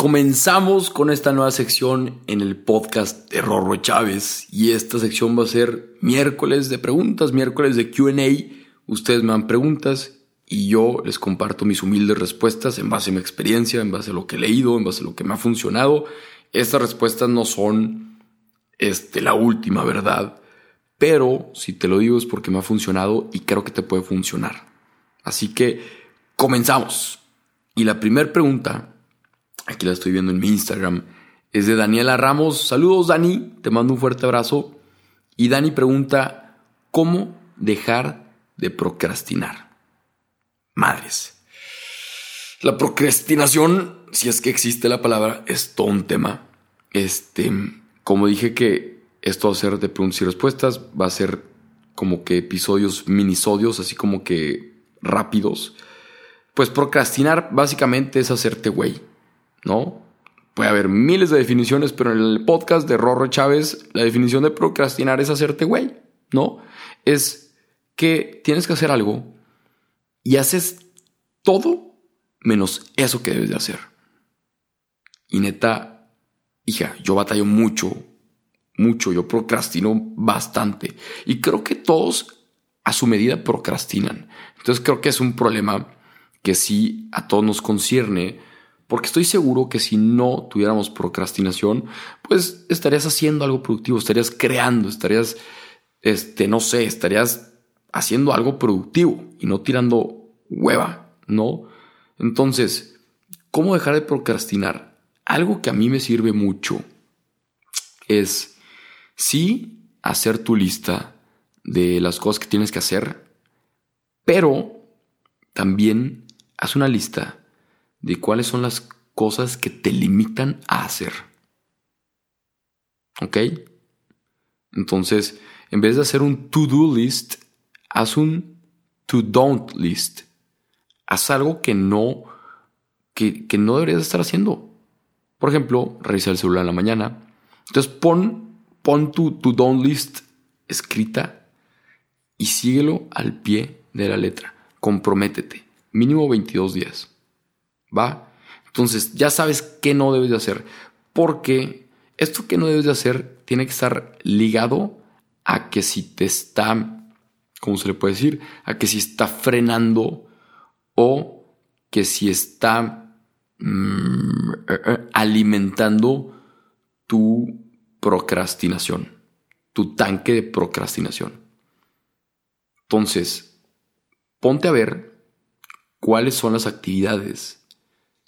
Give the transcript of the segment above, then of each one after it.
Comenzamos con esta nueva sección en el podcast de Rorro Chávez y esta sección va a ser miércoles de preguntas, miércoles de QA. Ustedes me dan preguntas y yo les comparto mis humildes respuestas en base a mi experiencia, en base a lo que he leído, en base a lo que me ha funcionado. Estas respuestas no son este, la última verdad, pero si te lo digo es porque me ha funcionado y creo que te puede funcionar. Así que comenzamos. Y la primera pregunta, aquí la estoy viendo en mi Instagram, es de Daniela Ramos. Saludos Dani, te mando un fuerte abrazo. Y Dani pregunta, ¿cómo dejar de procrastinar? Madres. La procrastinación, si es que existe la palabra, es todo un tema. Este, como dije que esto va a ser de preguntas y respuestas, va a ser como que episodios, minisodios, así como que rápidos. Pues procrastinar básicamente es hacerte güey, ¿no? Puede haber miles de definiciones, pero en el podcast de Rorro Chávez, la definición de procrastinar es hacerte güey, ¿no? Es que tienes que hacer algo y haces todo menos eso que debes de hacer. Y neta, hija, yo batallo mucho, mucho, yo procrastino bastante. Y creo que todos a su medida procrastinan. Entonces creo que es un problema que sí a todos nos concierne, porque estoy seguro que si no tuviéramos procrastinación, pues estarías haciendo algo productivo, estarías creando, estarías, este, no sé, estarías haciendo algo productivo y no tirando hueva, ¿no? Entonces, ¿cómo dejar de procrastinar? Algo que a mí me sirve mucho es sí hacer tu lista de las cosas que tienes que hacer, pero también haz una lista de cuáles son las cosas que te limitan a hacer. ¿Ok? Entonces, en vez de hacer un to-do list, haz un to-don't list. Haz algo que no, que, que no deberías estar haciendo. Por ejemplo, revisar el celular en la mañana. Entonces, pon, pon tu to-don't list escrita y síguelo al pie de la letra. Comprométete. Mínimo 22 días. ¿Va? Entonces ya sabes qué no debes de hacer. Porque esto que no debes de hacer tiene que estar ligado a que si te está, ¿cómo se le puede decir? A que si está frenando o que si está mm, alimentando tu procrastinación, tu tanque de procrastinación. Entonces, ponte a ver cuáles son las actividades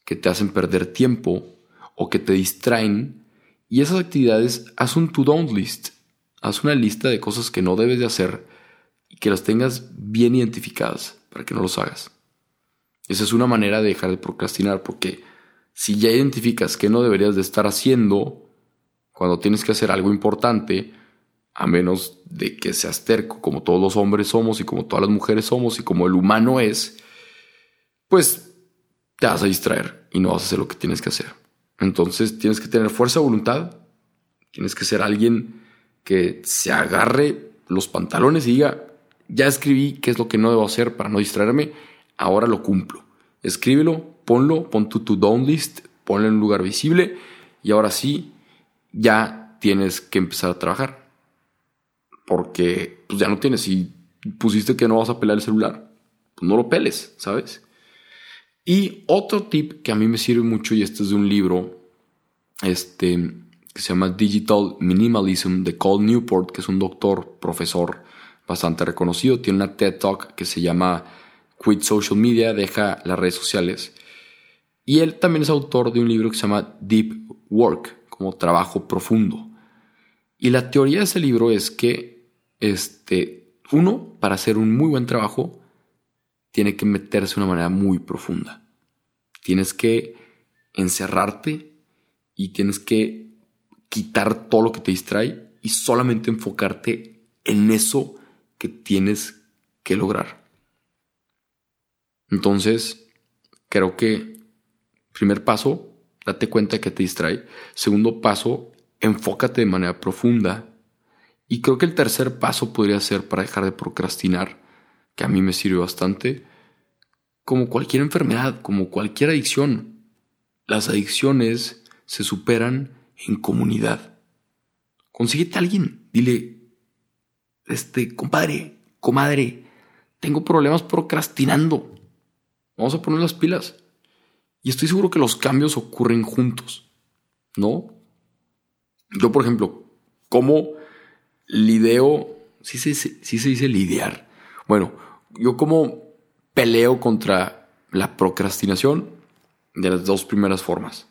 que te hacen perder tiempo o que te distraen y esas actividades haz un to-don't list. Haz una lista de cosas que no debes de hacer y que las tengas bien identificadas para que no los hagas. Esa es una manera de dejar de procrastinar porque si ya identificas que no deberías de estar haciendo cuando tienes que hacer algo importante, a menos de que seas terco como todos los hombres somos y como todas las mujeres somos y como el humano es, pues te vas a distraer y no vas a hacer lo que tienes que hacer. Entonces tienes que tener fuerza de voluntad, tienes que ser alguien que se agarre los pantalones y diga, ya escribí qué es lo que no debo hacer para no distraerme, ahora lo cumplo. Escríbelo, ponlo, pon tu to-do list, ponlo en un lugar visible y ahora sí, ya tienes que empezar a trabajar porque pues ya no tienes. Si pusiste que no vas a pelar el celular, pues no lo peles, ¿sabes? Y otro tip que a mí me sirve mucho, y este es de un libro, este, que se llama Digital Minimalism de Cole Newport, que es un doctor, profesor bastante reconocido. Tiene una TED Talk que se llama Quit Social Media, deja las redes sociales. Y él también es autor de un libro que se llama Deep Work, como trabajo profundo. Y la teoría de ese libro es que este, uno, para hacer un muy buen trabajo, tiene que meterse de una manera muy profunda. Tienes que encerrarte y tienes que quitar todo lo que te distrae y solamente enfocarte en eso que tienes que lograr. Entonces, creo que primer paso, date cuenta que te distrae. Segundo paso, enfócate de manera profunda y creo que el tercer paso podría ser para dejar de procrastinar, que a mí me sirve bastante, como cualquier enfermedad, como cualquier adicción. Las adicciones se superan en comunidad. Consíguete a alguien, dile, este, compadre, comadre, tengo problemas procrastinando. Vamos a poner las pilas. Y estoy seguro que los cambios ocurren juntos, ¿no? Yo, por ejemplo, ¿cómo lideo? Sí se, sí se dice lidiar. Bueno, yo como peleo contra la procrastinación de las dos primeras formas.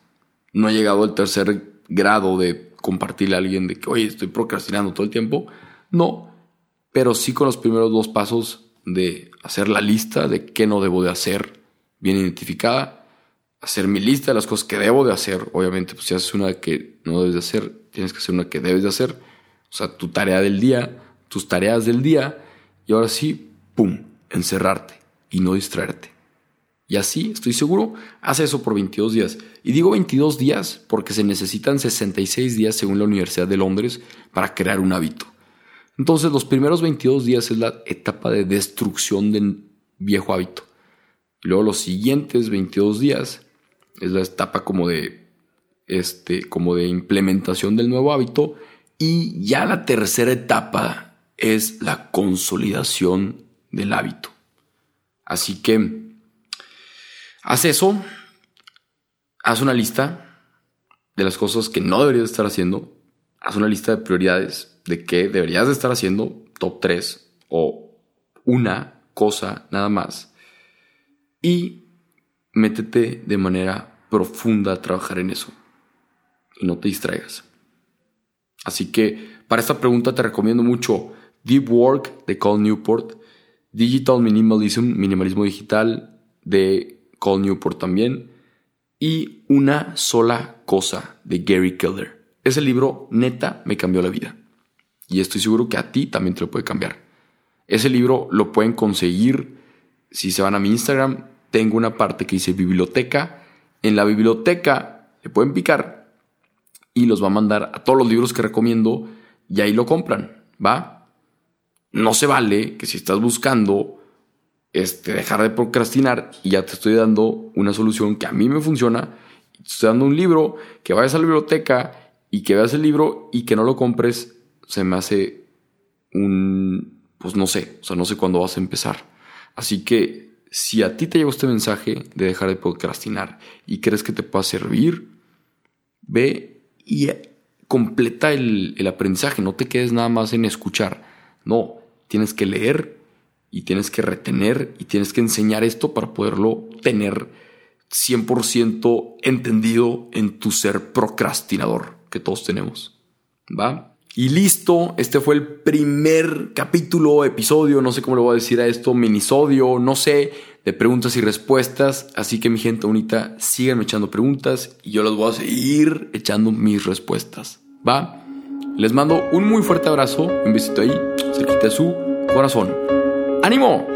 No he llegado al tercer grado de compartirle a alguien de que, oye, estoy procrastinando todo el tiempo. No, pero sí con los primeros dos pasos de hacer la lista de qué no debo de hacer bien identificada, hacer mi lista de las cosas que debo de hacer. Obviamente, pues si haces una que no debes de hacer, tienes que hacer una que debes de hacer. O sea, tu tarea del día, tus tareas del día, y ahora sí, ¡pum!, encerrarte y no distraerte. Y así, estoy seguro, hace eso por 22 días. Y digo 22 días porque se necesitan 66 días según la Universidad de Londres para crear un hábito. Entonces los primeros 22 días es la etapa de destrucción del viejo hábito. Y luego los siguientes 22 días es la etapa como de, este, como de implementación del nuevo hábito. Y ya la tercera etapa es la consolidación del hábito. Así que haz eso, haz una lista de las cosas que no deberías estar haciendo, haz una lista de prioridades de qué deberías de estar haciendo, top 3 o una cosa nada más, y métete de manera profunda a trabajar en eso y no te distraigas. Así que para esta pregunta te recomiendo mucho Deep Work de Cole Newport Digital Minimalism, Minimalismo Digital de Cole Newport también. Y Una sola cosa de Gary Keller. Ese libro neta me cambió la vida. Y estoy seguro que a ti también te lo puede cambiar. Ese libro lo pueden conseguir si se van a mi Instagram. Tengo una parte que dice biblioteca. En la biblioteca le pueden picar y los va a mandar a todos los libros que recomiendo y ahí lo compran. ¿Va? No se vale que si estás buscando este, dejar de procrastinar y ya te estoy dando una solución que a mí me funciona, te estoy dando un libro, que vayas a la biblioteca y que veas el libro y que no lo compres, se me hace un, pues no sé, o sea, no sé cuándo vas a empezar. Así que si a ti te llegó este mensaje de dejar de procrastinar y crees que te pueda servir, ve y completa el, el aprendizaje, no te quedes nada más en escuchar. No, tienes que leer y tienes que retener y tienes que enseñar esto para poderlo tener 100% entendido en tu ser procrastinador que todos tenemos. ¿Va? Y listo, este fue el primer capítulo, episodio, no sé cómo le voy a decir a esto, minisodio, no sé, de preguntas y respuestas. Así que mi gente bonita, síganme echando preguntas y yo les voy a seguir echando mis respuestas. ¿Va? Les mando un muy fuerte abrazo, un besito ahí, cerquita de su corazón. ¡Ánimo!